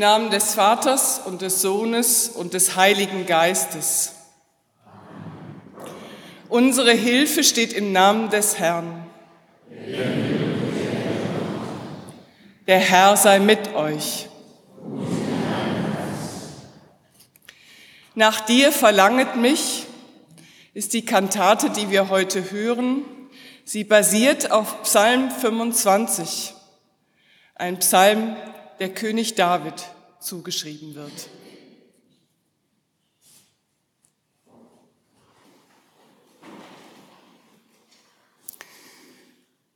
Namen des Vaters und des Sohnes und des Heiligen Geistes. Unsere Hilfe steht im Namen des Herrn. Der Herr sei mit euch. Nach dir verlanget mich ist die Kantate, die wir heute hören. Sie basiert auf Psalm 25, ein Psalm, der König David zugeschrieben wird.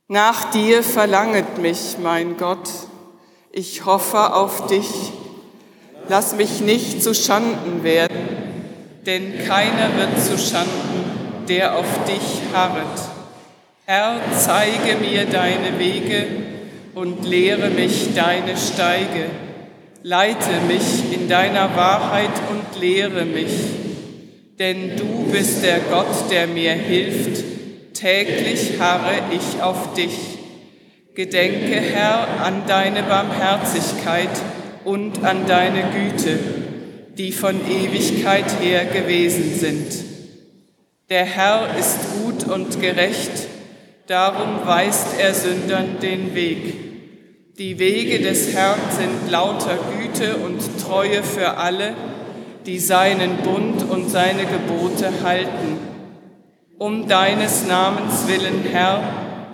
Nach dir verlanget mich, mein Gott, ich hoffe auf dich. Lass mich nicht zu Schanden werden, denn keiner wird zu Schanden, der auf dich harret. Herr, zeige mir deine Wege und lehre mich deine Steige. Leite mich in deiner Wahrheit und lehre mich, denn du bist der Gott, der mir hilft. Täglich harre ich auf dich. Gedenke, Herr, an deine Barmherzigkeit und an deine Güte, die von Ewigkeit her gewesen sind. Der Herr ist gut und gerecht, darum weist er Sündern den Weg. Die Wege des Herrn sind lauter Güte und Treue für alle, die seinen Bund und seine Gebote halten. Um deines Namens willen, Herr,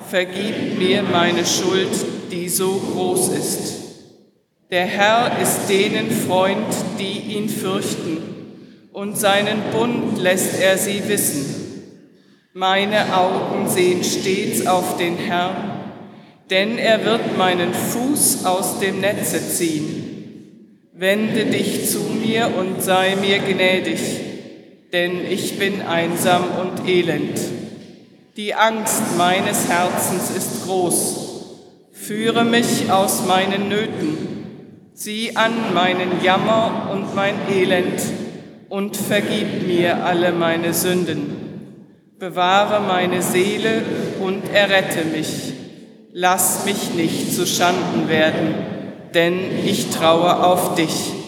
vergib mir meine Schuld, die so groß ist. Der Herr ist denen Freund, die ihn fürchten, und seinen Bund lässt er sie wissen. Meine Augen sehen stets auf den Herrn, denn er wird meinen Fuß aus dem Netze ziehen. Wende dich zu mir und sei mir gnädig, denn ich bin einsam und elend. Die Angst meines Herzens ist groß. Führe mich aus meinen Nöten, sieh an meinen Jammer und mein Elend und vergib mir alle meine Sünden. Bewahre meine Seele und errette mich lass mich nicht zu Schanden werden, denn ich traue auf dich.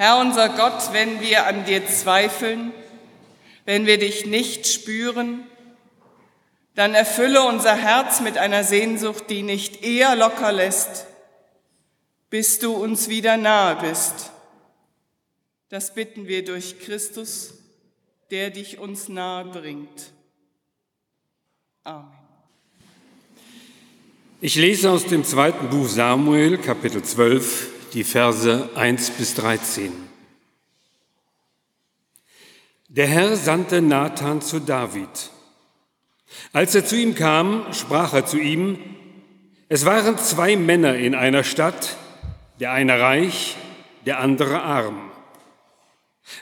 Herr unser Gott, wenn wir an dir zweifeln, wenn wir dich nicht spüren, dann erfülle unser Herz mit einer Sehnsucht, die nicht eher locker lässt, bis du uns wieder nahe bist. Das bitten wir durch Christus, der dich uns nahe bringt. Amen. Ich lese aus dem zweiten Buch Samuel, Kapitel 12, die Verse 1 bis 13. Der Herr sandte Nathan zu David. Als er zu ihm kam, sprach er zu ihm, es waren zwei Männer in einer Stadt, der eine reich, der andere arm.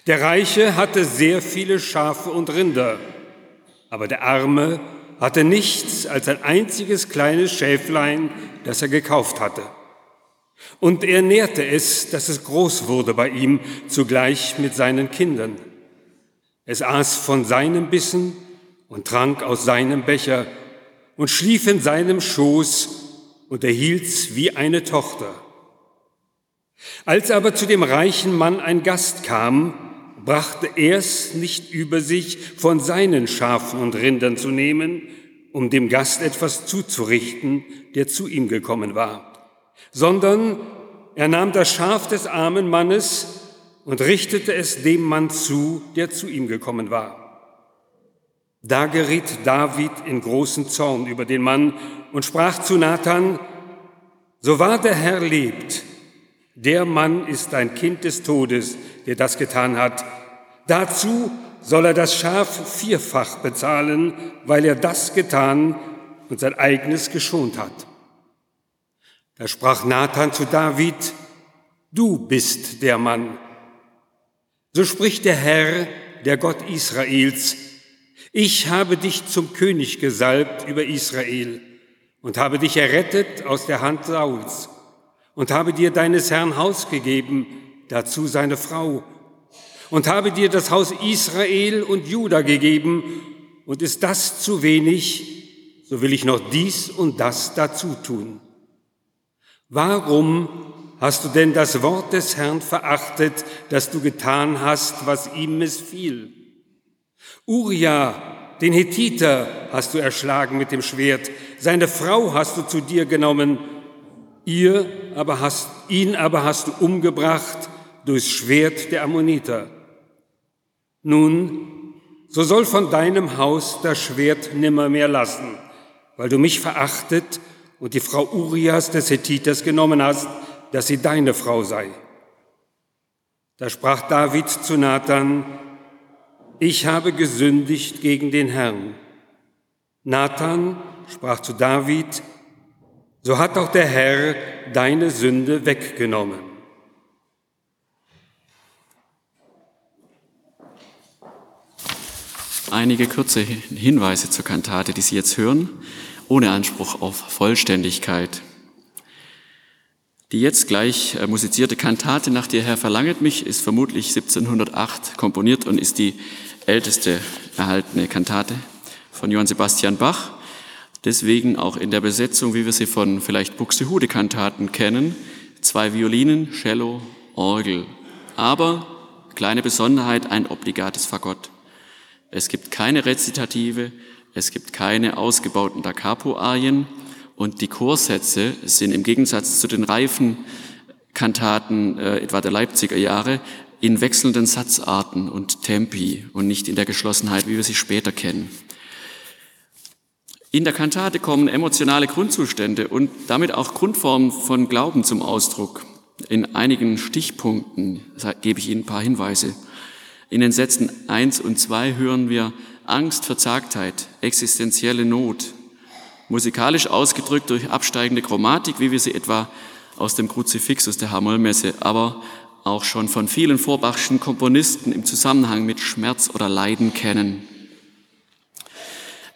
Der Reiche hatte sehr viele Schafe und Rinder, aber der Arme hatte nichts als ein einziges kleines Schäflein, das er gekauft hatte. Und er nährte es, dass es groß wurde bei ihm, zugleich mit seinen Kindern. Es aß von seinem Bissen und trank aus seinem Becher und schlief in seinem Schoß und erhielt's wie eine Tochter. Als aber zu dem reichen Mann ein Gast kam, brachte er es nicht über sich, von seinen Schafen und Rindern zu nehmen, um dem Gast etwas zuzurichten, der zu ihm gekommen war, sondern er nahm das Schaf des armen Mannes und richtete es dem Mann zu, der zu ihm gekommen war. Da geriet David in großen Zorn über den Mann und sprach zu Nathan, so wahr der Herr lebt, der Mann ist ein Kind des Todes, der das getan hat. Dazu soll er das Schaf vierfach bezahlen, weil er das getan und sein eigenes geschont hat. Da sprach Nathan zu David, du bist der Mann. So spricht der Herr, der Gott Israels, ich habe dich zum König gesalbt über Israel und habe dich errettet aus der Hand Sauls und habe dir deines Herrn Haus gegeben, dazu seine Frau, und habe dir das Haus Israel und Juda gegeben, und ist das zu wenig, so will ich noch dies und das dazu tun. Warum hast du denn das Wort des Herrn verachtet, dass du getan hast, was ihm missfiel? Uria, den Hethiter, hast du erschlagen mit dem Schwert, seine Frau hast du zu dir genommen, Ihr aber hast, ihn aber hast du umgebracht durchs Schwert der Ammoniter. Nun, so soll von deinem Haus das Schwert nimmermehr lassen, weil du mich verachtet und die Frau Urias des Hethiters genommen hast, dass sie deine Frau sei. Da sprach David zu Nathan, ich habe gesündigt gegen den Herrn. Nathan sprach zu David, so hat auch der Herr deine Sünde weggenommen. Einige kurze Hinweise zur Kantate, die Sie jetzt hören, ohne Anspruch auf Vollständigkeit. Die jetzt gleich äh, musizierte Kantate Nach dir Herr verlanget mich ist vermutlich 1708 komponiert und ist die älteste erhaltene Kantate von Johann Sebastian Bach. Deswegen auch in der Besetzung, wie wir sie von vielleicht Buxtehude-Kantaten kennen, zwei Violinen, Cello, Orgel. Aber, kleine Besonderheit, ein obligates Fagott. Es gibt keine Rezitative, es gibt keine ausgebauten Da Capo-Arien und die Chorsätze sind im Gegensatz zu den reifen Kantaten äh, etwa der Leipziger Jahre in wechselnden Satzarten und Tempi und nicht in der Geschlossenheit, wie wir sie später kennen. In der Kantate kommen emotionale Grundzustände und damit auch Grundformen von Glauben zum Ausdruck. In einigen Stichpunkten gebe ich Ihnen ein paar Hinweise. In den Sätzen eins und zwei hören wir Angst, Verzagtheit, existenzielle Not, musikalisch ausgedrückt durch absteigende Chromatik, wie wir sie etwa aus dem Kruzifixus der Hamollmesse, aber auch schon von vielen vorbachschen Komponisten im Zusammenhang mit Schmerz oder Leiden kennen.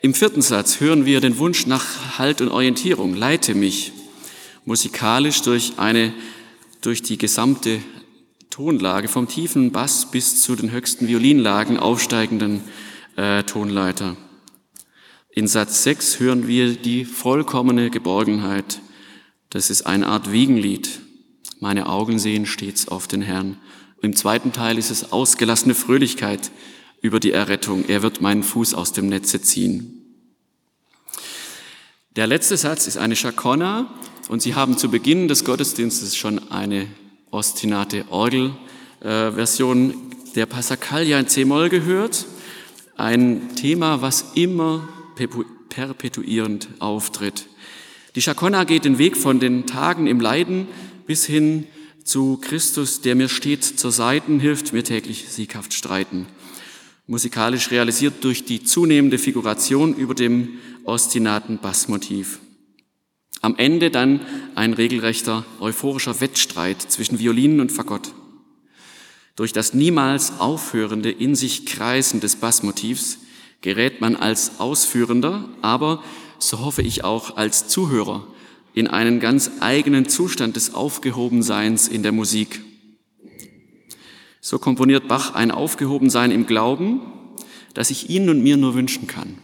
Im vierten Satz hören wir den Wunsch nach Halt und Orientierung. Leite mich musikalisch durch eine, durch die gesamte Tonlage vom tiefen Bass bis zu den höchsten Violinlagen aufsteigenden äh, Tonleiter. In Satz 6 hören wir die vollkommene Geborgenheit. Das ist eine Art Wiegenlied. Meine Augen sehen stets auf den Herrn. Im zweiten Teil ist es ausgelassene Fröhlichkeit über die Errettung. Er wird meinen Fuß aus dem Netze ziehen. Der letzte Satz ist eine Chaconna und Sie haben zu Beginn des Gottesdienstes schon eine ostinate Orgelversion der Passacaglia in C-Moll gehört. Ein Thema, was immer perpetuierend auftritt. Die Chaconna geht den Weg von den Tagen im Leiden bis hin zu Christus, der mir steht zur Seiten, hilft mir täglich sieghaft streiten musikalisch realisiert durch die zunehmende Figuration über dem ostinaten Bassmotiv. Am Ende dann ein regelrechter euphorischer Wettstreit zwischen Violinen und Fagott. Durch das niemals aufhörende in sich Kreisen des Bassmotivs gerät man als Ausführender, aber, so hoffe ich auch, als Zuhörer in einen ganz eigenen Zustand des Aufgehobenseins in der Musik. So komponiert Bach ein Aufgehobensein im Glauben, das ich Ihnen und mir nur wünschen kann.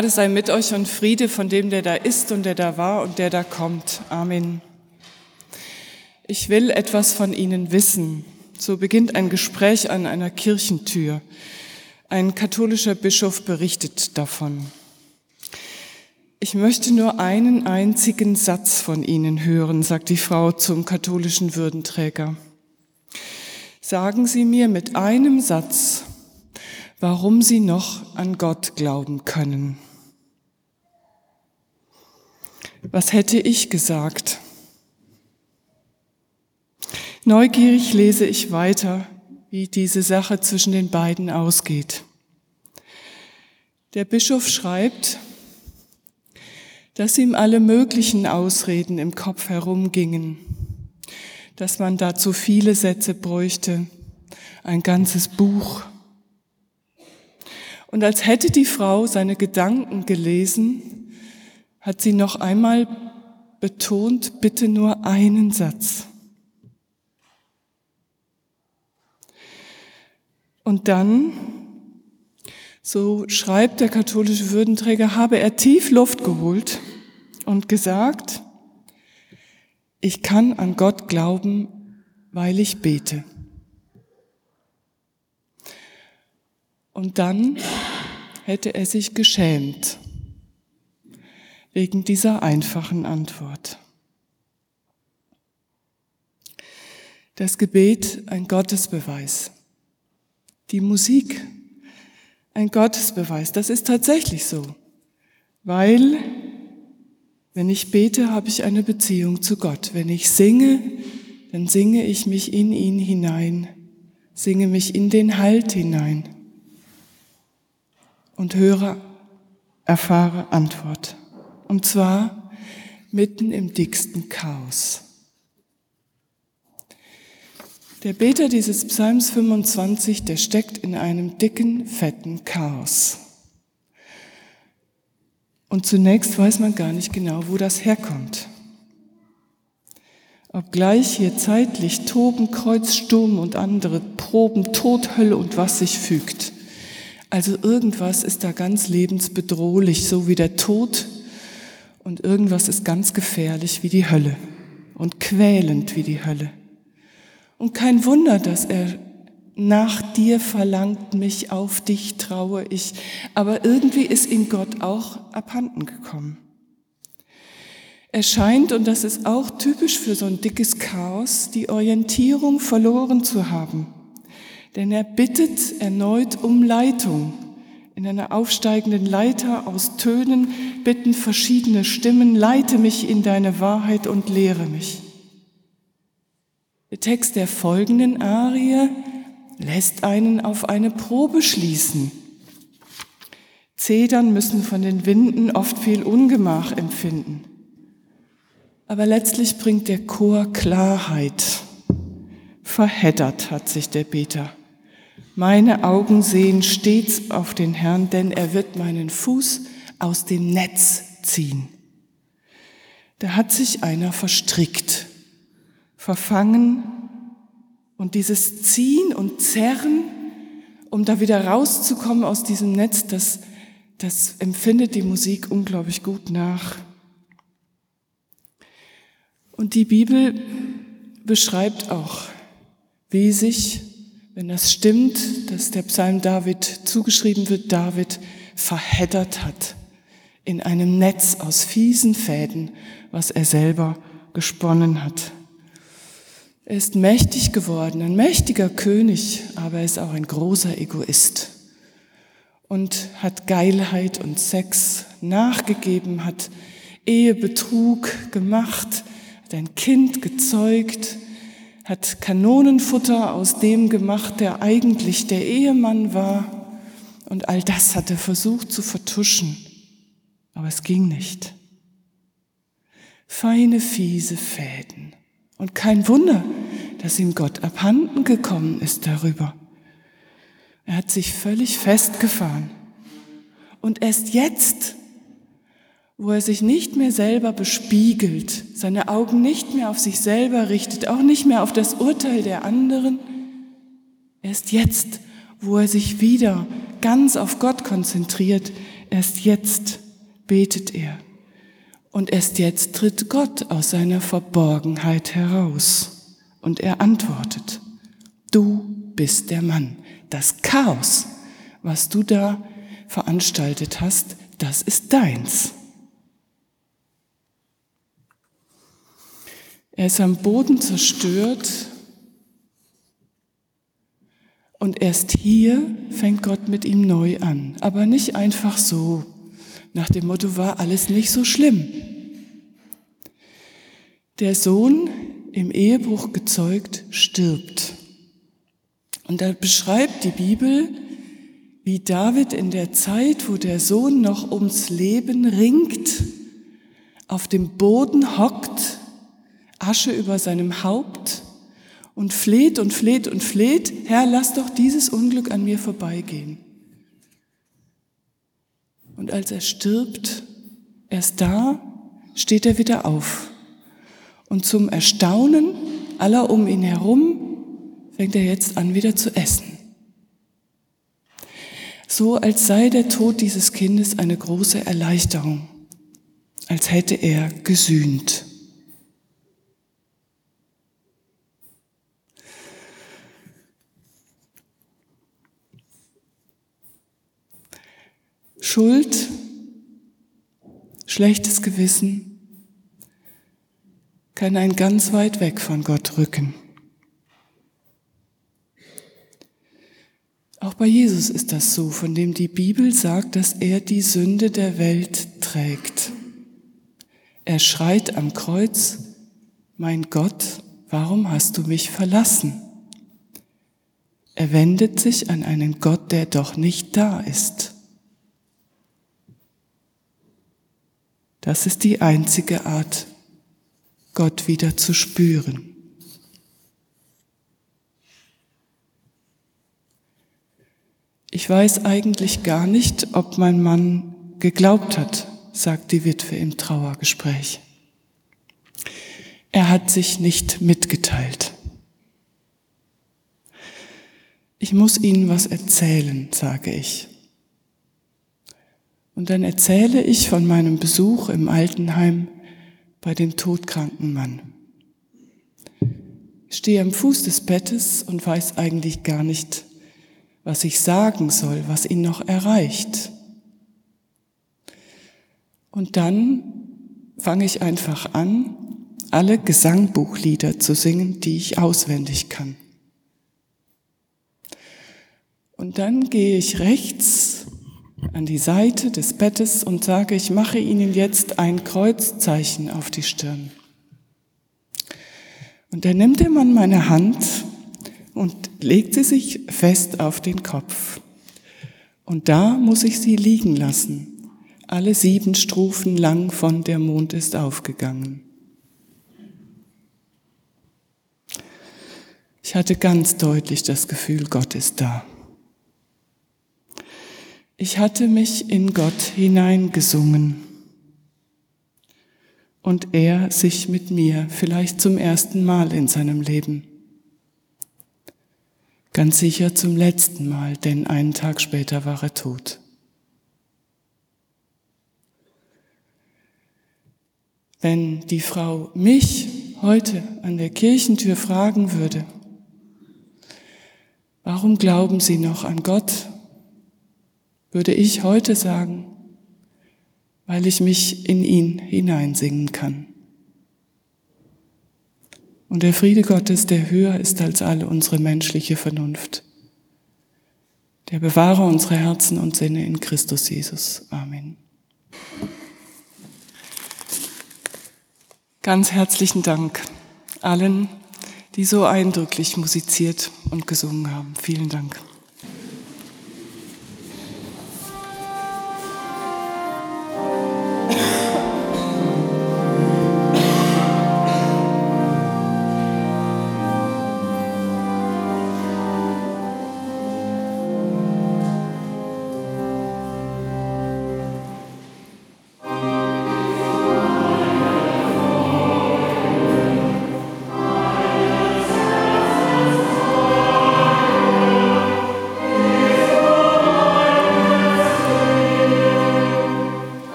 Gnade sei mit euch und Friede von dem, der da ist und der da war und der da kommt. Amen. Ich will etwas von Ihnen wissen. So beginnt ein Gespräch an einer Kirchentür. Ein katholischer Bischof berichtet davon. Ich möchte nur einen einzigen Satz von Ihnen hören, sagt die Frau zum katholischen Würdenträger. Sagen Sie mir mit einem Satz, warum sie noch an Gott glauben können. Was hätte ich gesagt? Neugierig lese ich weiter, wie diese Sache zwischen den beiden ausgeht. Der Bischof schreibt, dass ihm alle möglichen Ausreden im Kopf herumgingen, dass man dazu viele Sätze bräuchte, ein ganzes Buch. Und als hätte die Frau seine Gedanken gelesen, hat sie noch einmal betont, bitte nur einen Satz. Und dann, so schreibt der katholische Würdenträger, habe er tief Luft geholt und gesagt, ich kann an Gott glauben, weil ich bete. Und dann hätte er sich geschämt wegen dieser einfachen Antwort. Das Gebet ein Gottesbeweis. Die Musik ein Gottesbeweis. Das ist tatsächlich so, weil wenn ich bete, habe ich eine Beziehung zu Gott. Wenn ich singe, dann singe ich mich in ihn hinein, singe mich in den Halt hinein und höre, erfahre Antwort. Und zwar mitten im dicksten Chaos. Der Beter dieses Psalms 25, der steckt in einem dicken, fetten Chaos. Und zunächst weiß man gar nicht genau, wo das herkommt. Obgleich hier zeitlich Toben, Kreuz, Sturm und andere Proben, Tod, Hölle und was sich fügt. Also irgendwas ist da ganz lebensbedrohlich, so wie der Tod, und irgendwas ist ganz gefährlich wie die Hölle und quälend wie die Hölle. Und kein Wunder, dass er nach dir verlangt, mich auf dich traue ich. Aber irgendwie ist ihm Gott auch abhanden gekommen. Er scheint, und das ist auch typisch für so ein dickes Chaos, die Orientierung verloren zu haben. Denn er bittet erneut um Leitung. In einer aufsteigenden Leiter aus Tönen bitten verschiedene Stimmen, leite mich in deine Wahrheit und lehre mich. Der Text der folgenden Arie lässt einen auf eine Probe schließen. Zedern müssen von den Winden oft viel Ungemach empfinden. Aber letztlich bringt der Chor Klarheit. Verheddert hat sich der Beter. Meine Augen sehen stets auf den Herrn, denn er wird meinen Fuß aus dem Netz ziehen. Da hat sich einer verstrickt, verfangen und dieses Ziehen und Zerren, um da wieder rauszukommen aus diesem Netz, das, das empfindet die Musik unglaublich gut nach. Und die Bibel beschreibt auch, wie sich wenn das stimmt, dass der Psalm David zugeschrieben wird, David verheddert hat in einem Netz aus fiesen Fäden, was er selber gesponnen hat. Er ist mächtig geworden, ein mächtiger König, aber er ist auch ein großer Egoist und hat Geilheit und Sex nachgegeben, hat Ehebetrug gemacht, hat ein Kind gezeugt, hat Kanonenfutter aus dem gemacht, der eigentlich der Ehemann war. Und all das hat er versucht zu vertuschen. Aber es ging nicht. Feine, fiese Fäden. Und kein Wunder, dass ihm Gott abhanden gekommen ist darüber. Er hat sich völlig festgefahren. Und erst jetzt wo er sich nicht mehr selber bespiegelt, seine Augen nicht mehr auf sich selber richtet, auch nicht mehr auf das Urteil der anderen. Erst jetzt, wo er sich wieder ganz auf Gott konzentriert, Erst jetzt betet er. Und erst jetzt tritt Gott aus seiner Verborgenheit heraus. Und er antwortet, du bist der Mann. Das Chaos, was du da veranstaltet hast, das ist deins. Er ist am Boden zerstört und erst hier fängt Gott mit ihm neu an, aber nicht einfach so, nach dem Motto war alles nicht so schlimm. Der Sohn, im Ehebruch gezeugt, stirbt. Und da beschreibt die Bibel, wie David in der Zeit, wo der Sohn noch ums Leben ringt, auf dem Boden hockt, Asche über seinem Haupt und fleht und fleht und fleht, Herr, lass doch dieses Unglück an mir vorbeigehen. Und als er stirbt, erst da steht er wieder auf. Und zum Erstaunen aller um ihn herum fängt er jetzt an, wieder zu essen. So als sei der Tod dieses Kindes eine große Erleichterung, als hätte er gesühnt. Schuld, schlechtes Gewissen kann einen ganz weit weg von Gott rücken. Auch bei Jesus ist das so, von dem die Bibel sagt, dass er die Sünde der Welt trägt. Er schreit am Kreuz, mein Gott, warum hast du mich verlassen? Er wendet sich an einen Gott, der doch nicht da ist. Das ist die einzige Art, Gott wieder zu spüren. Ich weiß eigentlich gar nicht, ob mein Mann geglaubt hat, sagt die Witwe im Trauergespräch. Er hat sich nicht mitgeteilt. Ich muss Ihnen was erzählen, sage ich. Und dann erzähle ich von meinem Besuch im Altenheim bei dem todkranken Mann. Ich stehe am Fuß des Bettes und weiß eigentlich gar nicht, was ich sagen soll, was ihn noch erreicht. Und dann fange ich einfach an, alle Gesangbuchlieder zu singen, die ich auswendig kann. Und dann gehe ich rechts an die Seite des Bettes und sage, ich mache Ihnen jetzt ein Kreuzzeichen auf die Stirn. Und dann nimmt der Mann meine Hand und legt sie sich fest auf den Kopf. Und da muss ich sie liegen lassen. Alle sieben Strophen lang von Der Mond ist aufgegangen. Ich hatte ganz deutlich das Gefühl, Gott ist da. Ich hatte mich in Gott hineingesungen und er sich mit mir vielleicht zum ersten Mal in seinem Leben. Ganz sicher zum letzten Mal, denn einen Tag später war er tot. Wenn die Frau mich heute an der Kirchentür fragen würde, warum glauben Sie noch an Gott würde ich heute sagen, weil ich mich in ihn hineinsingen kann. Und der Friede Gottes, der höher ist als alle unsere menschliche Vernunft, der bewahre unsere Herzen und Sinne in Christus Jesus. Amen. Ganz herzlichen Dank allen, die so eindrücklich musiziert und gesungen haben. Vielen Dank.